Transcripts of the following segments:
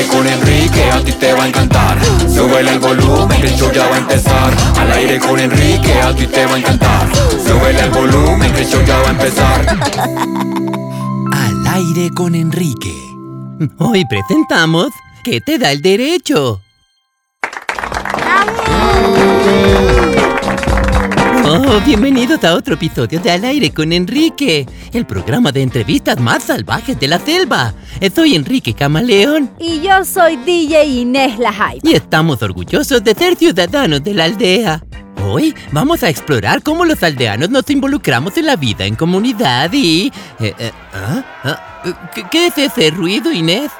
aire con Enrique, a ti te va a encantar. Súbele el volumen, que el show ya va a empezar. Al aire con Enrique, a ti te va a encantar. Súbele el volumen, que el show ya va a empezar. Al aire con Enrique. Hoy presentamos ¿Qué te da el derecho? Oh, bienvenidos a otro episodio de Al aire con Enrique, el programa de entrevistas más salvajes de la selva. Soy Enrique Camaleón Y yo soy DJ Inés La Hype. y estamos orgullosos de ser ciudadanos de la aldea. Hoy vamos a explorar cómo los aldeanos nos involucramos en la vida en comunidad y... eh, eh, ¿ah? ¿Ah? ¿Qué, qué es ese ruido, Inés?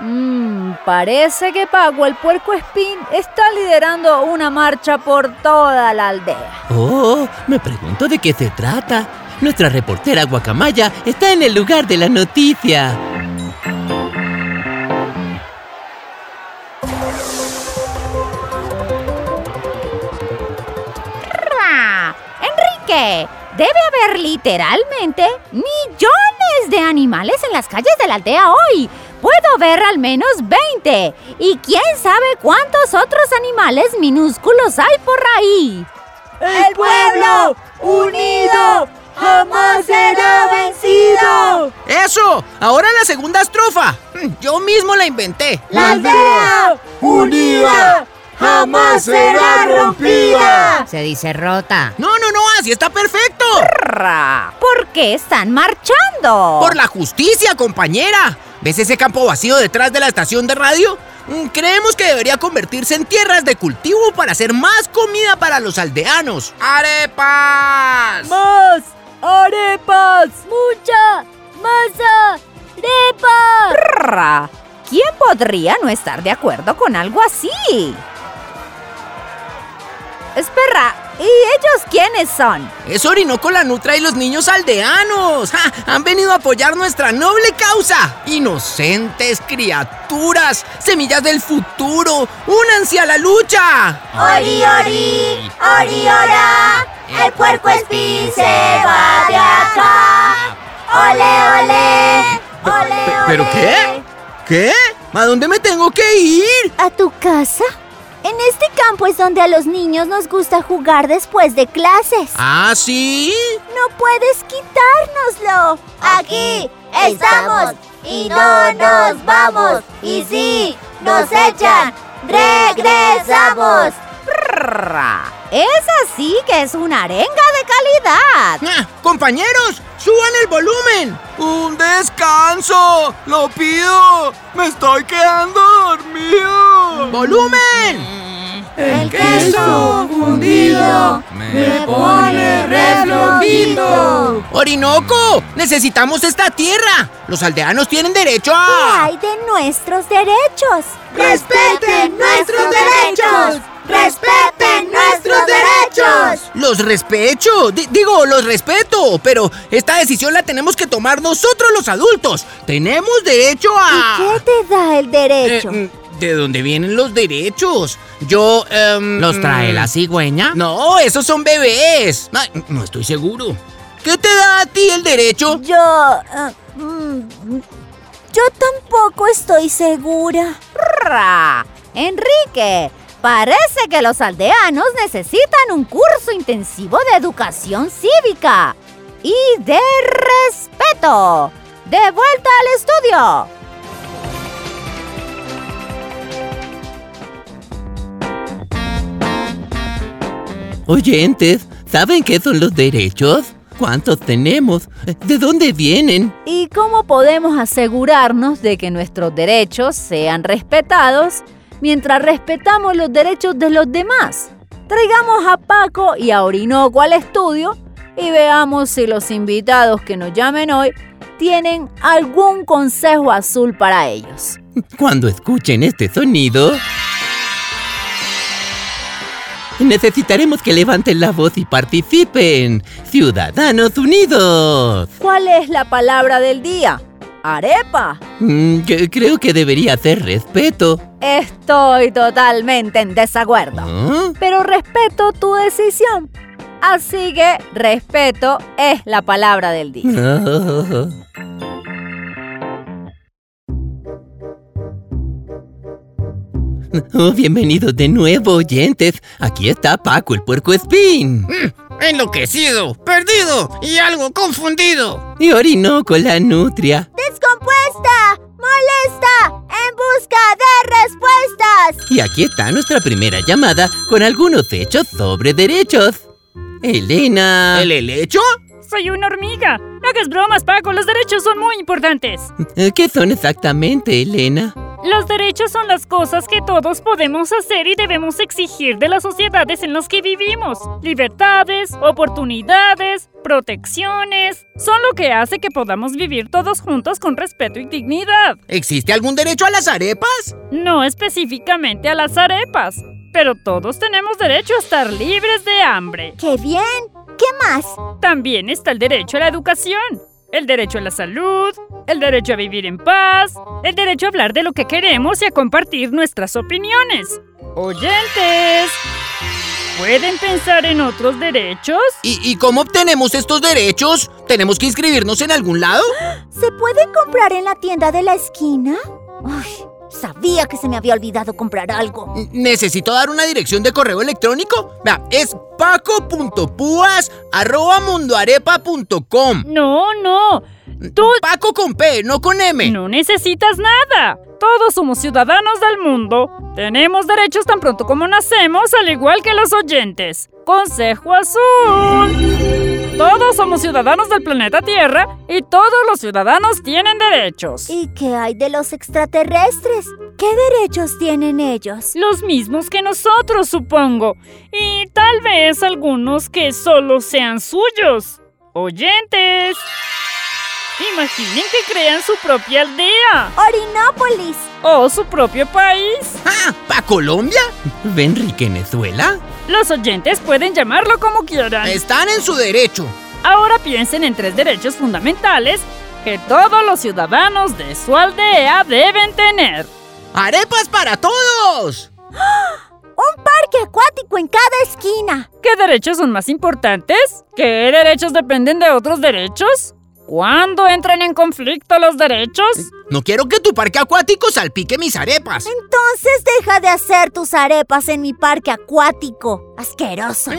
Mmm, parece que Paco el puerco espín está liderando una marcha por toda la aldea. Oh, me pregunto de qué se trata. Nuestra reportera Guacamaya está en el lugar de la noticia. Enrique, debe haber literalmente millones de animales en las calles de la aldea hoy. Puedo ver al menos 20. Y quién sabe cuántos otros animales minúsculos hay por ahí. ¡El pueblo unido jamás será vencido! ¡Eso! Ahora la segunda estrofa. Mm, Yo mismo la inventé. ¡La aldea unida jamás será rompida! Se dice rota. No, no, no, así está perfecto. ¿Por qué están marchando? Por la justicia, compañera. ¿Ves ese campo vacío detrás de la estación de radio? Mm, Creemos que debería convertirse en tierras de cultivo para hacer más comida para los aldeanos. ¡Arepas! ¡Más arepas! ¡Mucha masa! ¡Arepa! ¿Quién podría no estar de acuerdo con algo así? Espera, ¿y ellos quiénes son? Es Orinoco la Nutra y los niños aldeanos. ¡Ja! Han venido a apoyar nuestra noble causa. Inocentes criaturas, semillas del futuro. ¡Únanse a la lucha! ¡Ori, ori! ¡Ori, ora! ¡El puerco espín se va de acá! ¡Ole, ole! ¡Ole, ole! ¿Pero qué? ¿Qué? ¿A dónde me tengo que ir? ¿A tu casa? En este campo es donde a los niños nos gusta jugar después de clases. ¿Ah, sí? No puedes quitárnoslo. Aquí estamos y no nos vamos. Y si nos echan, regresamos. Esa sí que es una arenga de calidad. Ah, compañeros, suban el volumen. Un descanso. Lo pido. Me estoy quedando dormido. ¡Volumen! El queso fundido me pone re flojito. Orinoco, necesitamos esta tierra. Los aldeanos tienen derecho ¿Qué a... hay de nuestros derechos? ¡Respeten nuestros derechos! ¡Respeten nuestros derechos! Los respeto, di- digo, los respeto, pero esta decisión la tenemos que tomar nosotros los adultos. Tenemos derecho a... ¿Qué te da el derecho? Eh, mm, ¿De dónde vienen los derechos? Yo... em, ¿Los trae la cigüeña? No, esos son bebés. Ay, no estoy seguro. ¿Qué te da a ti el derecho? Yo... ah, mm, yo tampoco estoy segura. Ra. Enrique, parece que los aldeanos necesitan un curso intensivo de educación cívica y de respeto. De vuelta al estudio. Oyentes, ¿saben qué son los derechos? ¿Cuántos tenemos? ¿De dónde vienen? ¿Y cómo podemos asegurarnos de que nuestros derechos sean respetados mientras respetamos los derechos de los demás? Traigamos a Paco y a Orinoco al estudio y veamos si los invitados que nos llamen hoy tienen algún consejo azul para ellos. Cuando escuchen este sonido... Necesitaremos que levanten la voz y participen. Ciudadanos Unidos. ¿Cuál es la palabra del día? Arepa. Mm, que- creo que debería ser respeto. Estoy totalmente en desacuerdo. ¿Ah? Pero respeto tu decisión. Así que respeto es la palabra del día. Oh, bienvenidos de nuevo, oyentes. Aquí está Paco, el puerco espín. Enloquecido, perdido y algo confundido. Y Orinoco, la nutria. Y aquí está nuestra primera llamada con algunos hechos sobre derechos. Elena. ¿El helecho? Soy una hormiga. No hagas bromas, Paco. Los derechos son muy importantes. ¿Qué son exactamente, Elena? Los derechos son las cosas que todos podemos hacer y debemos exigir de las sociedades en las que vivimos. Libertades, oportunidades, protecciones. Son lo que hace que podamos vivir todos juntos con respeto y dignidad. ¿Existe algún derecho a las arepas? No específicamente a las arepas. Pero todos tenemos derecho a estar libres de hambre. ¡Qué bien! ¿Qué más? También está el derecho a la educación, el derecho a la salud, el derecho a vivir en paz, el derecho a hablar de lo que queremos y a compartir nuestras opiniones. Oyentes, ¿pueden pensar en otros derechos? ¿Y, y cómo obtenemos estos derechos? ¿Tenemos que inscribirnos en algún lado? ¿Se puede comprar en la tienda de la esquina? Uy, sabía que se me había olvidado comprar algo. ¿Necesito dar una dirección de correo electrónico? Vea, es paco.puas.mundoarepa.com No, no. Tú Paco con P, no con M. no necesitas nada. Todos somos ciudadanos del mundo. Tenemos derechos tan pronto como nacemos, al igual que los oyentes. Consejo Azul. Todos somos ciudadanos del planeta Tierra y todos los ciudadanos tienen derechos. ¿Y qué hay de los extraterrestres? ¿Qué derechos tienen ellos? Los mismos que nosotros, supongo. Y tal vez algunos que solo sean suyos. Oyentes. Imaginen que crean su propia aldea Orinópolis. o su propio país. Ah, ¿pa Colombia? ¿Benry Venezuela? Los oyentes pueden llamarlo como quieran. Están en su derecho. Ahora piensen en tres derechos fundamentales que todos los ciudadanos de su aldea deben tener. ¡Arepas para todos! Un parque acuático en cada esquina. ¿Qué derechos son más importantes? ¿Qué derechos dependen de otros derechos? ¿Cuándo entran en conflicto los derechos? No quiero que tu parque acuático salpique mis arepas. Entonces deja de hacer tus arepas en mi parque acuático. Asqueroso.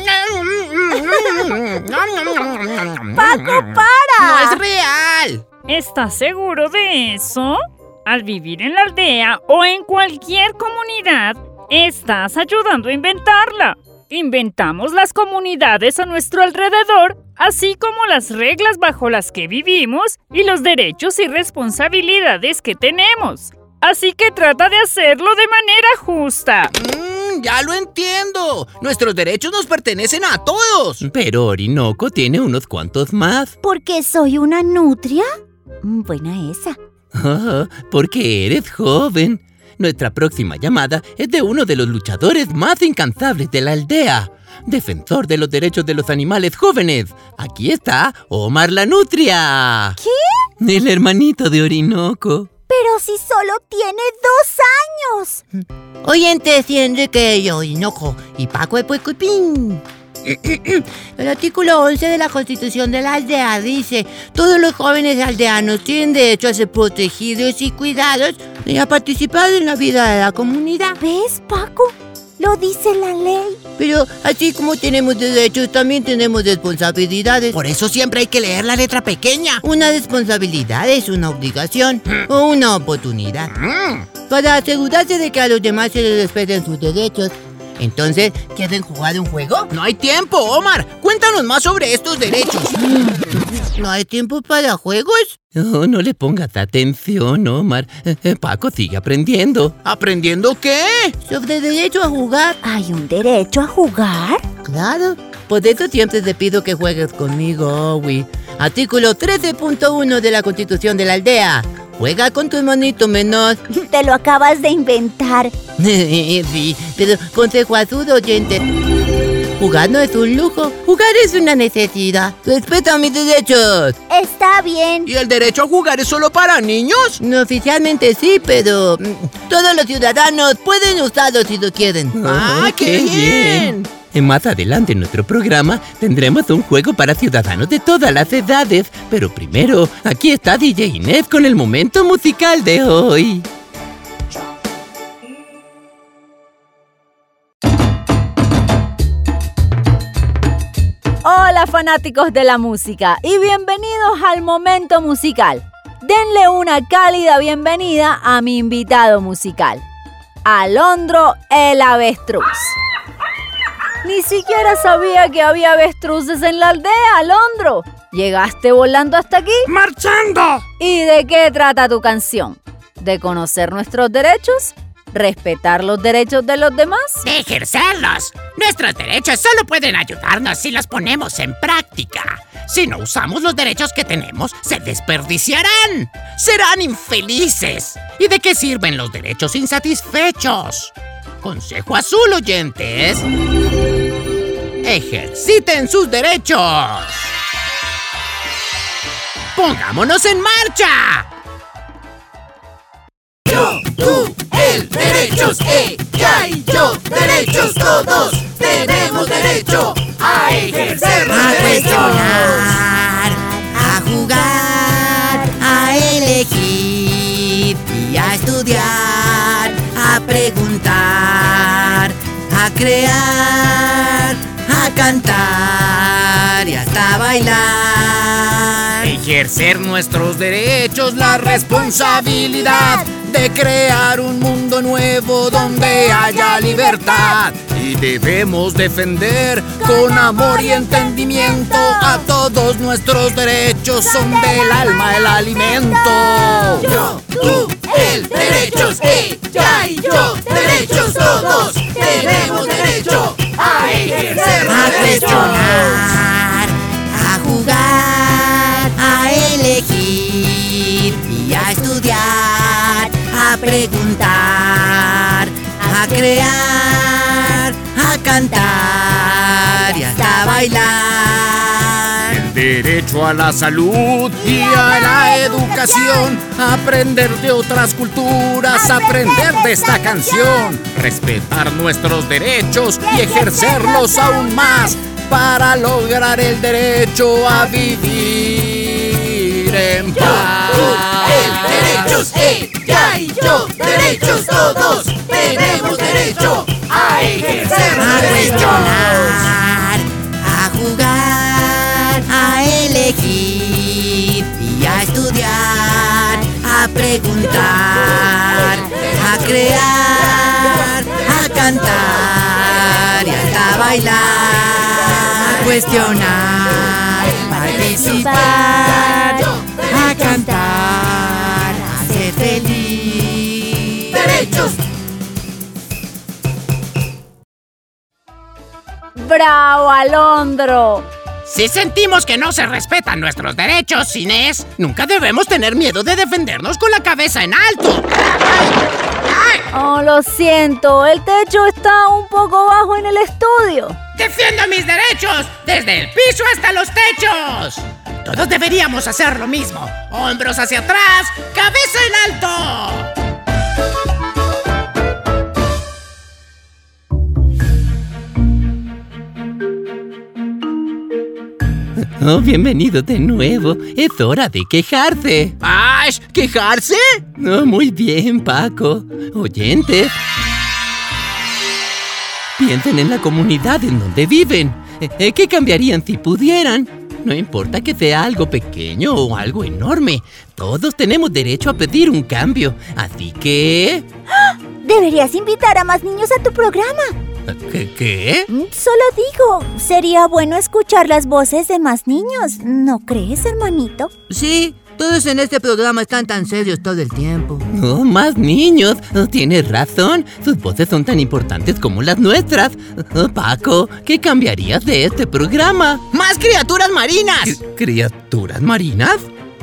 Paco, No para. es real. ¿Estás seguro de eso? Al vivir en la aldea o en cualquier comunidad, estás ayudando a inventarla. Inventamos las comunidades a nuestro alrededor, así como las reglas bajo las que vivimos y los derechos y responsabilidades que tenemos. Así que trata de hacerlo de manera justa. Mm, ya lo entiendo. Nuestros derechos nos pertenecen a todos. Pero Orinoco tiene unos cuantos más. ¿Porque soy una nutria? Mm, Buena esa. Ah, porque eres joven. Nuestra próxima llamada es de uno de los luchadores más incansables de la aldea. Defensor de los derechos de los animales jóvenes. Aquí está Omar la Nutria. ¿Qué? El hermanito de Orinoco. Pero si solo tiene dos años. Oyentes y Enrique y Orinoco y Paco de Puecupín. El artículo 11 de la Constitución de la aldea dice, todos los jóvenes aldeanos tienen derecho a ser protegidos y cuidados y a participar en la vida de la comunidad. ¿Ves, Paco? Lo dice la ley. Pero así como tenemos derechos, también tenemos responsabilidades. Por eso siempre hay que leer la letra pequeña. Una responsabilidad es una obligación o una oportunidad. Mm. Para asegurarse de que a los demás se les respeten sus derechos. Entonces, ¿quieren jugar un juego? No hay tiempo, Omar. Cuéntanos más sobre estos derechos. ¿No hay tiempo para juegos? Oh, no le pongas atención, Omar. Eh, eh, Paco sigue aprendiendo. ¿Aprendiendo qué? Sobre derecho a jugar. ¿Hay un derecho a jugar? Claro. Por eso siempre te pido que juegues conmigo, Owi. Artículo 13.1 de la Constitución de la Aldea. Juega con tu monito menor. Te lo acabas de inventar. sí, pero consejo azul, oyente. Jugar no es un lujo, jugar es una necesidad. Respeta mis derechos. Está bien. ¿Y el derecho a jugar es solo para niños? No, oficialmente sí, pero mm, todos los ciudadanos pueden usarlo si lo quieren. ¡Ah, qué bien! Más adelante en nuestro programa tendremos un juego para ciudadanos de todas las edades. Pero primero, aquí está DJ Inés con el momento musical de hoy. Hola fanáticos de la música y bienvenidos al momento musical. Denle una cálida bienvenida a mi invitado musical, Alondro el avestruz. Ni siquiera sabía que había avestruces en la aldea, Alondro. ¿Llegaste volando hasta aquí? ¡Marchando! ¿Y de qué trata tu canción? ¿De conocer nuestros derechos? ¿Respetar los derechos de los demás? de ejercerlos. Nuestros derechos solo pueden ayudarnos si los ponemos en práctica. Si no usamos los derechos que tenemos, se desperdiciarán. Serán infelices. ¿Y de qué sirven los derechos insatisfechos? Consejo azul, oyentes. Ejerciten sus derechos. Pongámonos en marcha. Tú, él, derechos, ella y yo, derechos todos, tenemos derecho a ejercer A derechos. Crear, a cantar y hasta bailar. Ejercer nuestros derechos, la responsabilidad de crear un mundo nuevo donde haya libertad. Y debemos defender con amor y entendimiento a todos nuestros derechos, son del alma el alimento. Yo, tú, él, derechos, preguntar, a crear, a cantar y hasta bailar. El derecho a la salud y a la educación, aprender de otras culturas, aprender de esta canción, respetar nuestros derechos y ejercerlos aún más para lograr el derecho a vivir en paz. El derechos, ella y yo, derechos todos, tenemos derecho a ejercer a cuestionar, a jugar, a elegir y a estudiar, a preguntar, a crear, a cantar y hasta bailar, a cuestionar, participar, ¡Bravo, Alondro! Si sentimos que no se respetan nuestros derechos, Inés, nunca debemos tener miedo de defendernos con la cabeza en alto. Oh, lo siento, el techo está un poco bajo en el estudio. ¡Defiendo mis derechos! ¡Desde el piso hasta los techos! Todos deberíamos hacer lo mismo. Hombros hacia atrás, cabeza en alto. Oh, bienvenido de nuevo. Es hora de quejarse. ¡Ay! ¿Quejarse? Oh, muy bien, Paco. Oyentes. Piensen en la comunidad en donde viven. Eh, eh, ¿Qué cambiarían si pudieran? No importa que sea algo pequeño o algo enorme. Todos tenemos derecho a pedir un cambio. Así que... Deberías invitar a más niños a tu programa. ¿Qué? qué? Mm, Solo digo, sería bueno escuchar las voces de más niños, ¿no crees, hermanito? Sí, todos en este programa están tan serios todo el tiempo. Oh, más niños. Oh, tienes razón. Sus voces son tan importantes como las nuestras. Oh, Paco, ¿qué cambiarías de este programa? ¡Más criaturas marinas! ¿Criaturas marinas?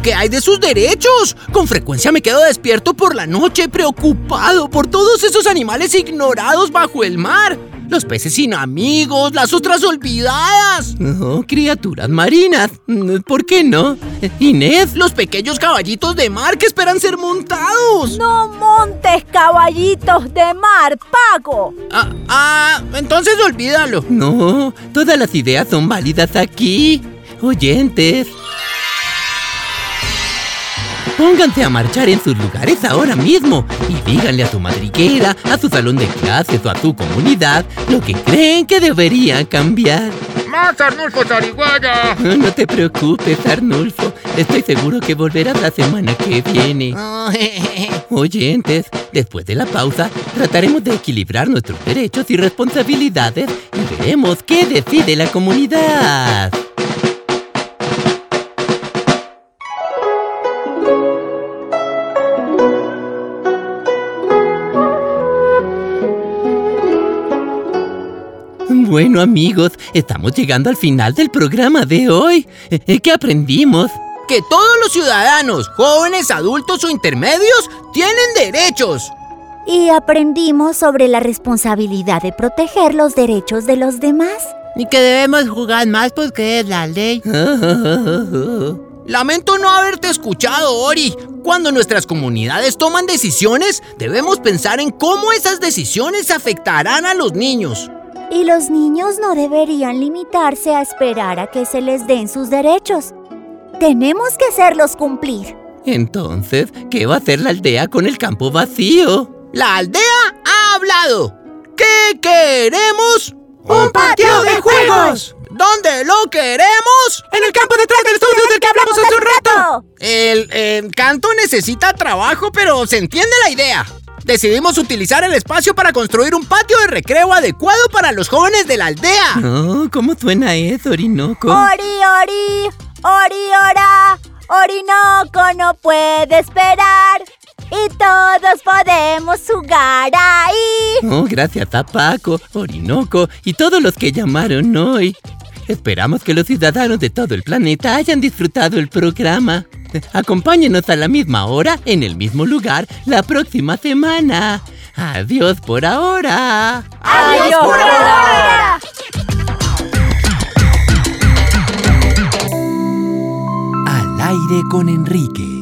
¿Qué hay de sus derechos? Con frecuencia me quedo despierto por la noche preocupado por todos esos animales ignorados bajo el mar. Los peces sin amigos, las ostras olvidadas. Oh, criaturas marinas. ¿Por qué no? Inés, Los pequeños caballitos de mar que esperan ser montados. No montes caballitos de mar, Paco. Ah, ah, entonces olvídalo. no, todas las ideas son válidas aquí. Oyentes. Pónganse a marchar en sus lugares ahora mismo y díganle a su madriguera, a su salón de clases o a su comunidad lo que creen que debería cambiar. ¡Más Arnulfo Zarigüeya! No, no te preocupes, Arnulfo. Estoy seguro que volverás la semana que viene. Oyentes, después de la pausa, trataremos de equilibrar nuestros derechos y responsabilidades y veremos qué decide la comunidad. Bueno amigos, estamos llegando al final del programa de hoy. Eh, ¿Qué aprendimos? Que todos los ciudadanos, jóvenes, adultos o intermedios, tienen derechos. Y aprendimos sobre la responsabilidad de proteger los derechos de los demás. Y que debemos jugar más porque es la ley. Lamento no haberte escuchado, Ori. Cuando nuestras comunidades toman decisiones, debemos pensar en cómo esas decisiones afectarán a los niños. Y los niños no deberían limitarse a esperar a que se les den sus derechos. Tenemos que hacerlos cumplir. Entonces, ¿qué va a hacer la aldea con el campo vacío? La aldea ha hablado. ¿Qué queremos? ¡Un patio de juegos! ¿Dónde lo queremos? En el campo detrás del estudio del que hablamos hace un rato. El, eh, canto necesita trabajo, pero se entiende la idea. Decidimos utilizar el espacio para construir un patio de recreo adecuado para los jóvenes de la aldea. Oh, ¿cómo suena eso, Orinoco? Ori, ori, ori, ora. Orinoco no puede esperar. Y todos podemos jugar ahí. Oh, gracias a Paco, Orinoco y todos los que llamaron hoy. Esperamos que los ciudadanos de todo el planeta hayan disfrutado el programa. Acompáñenos a la misma hora, en el mismo lugar, la próxima semana. Adiós por ahora. Adiós por ahora. Al aire con Enrique.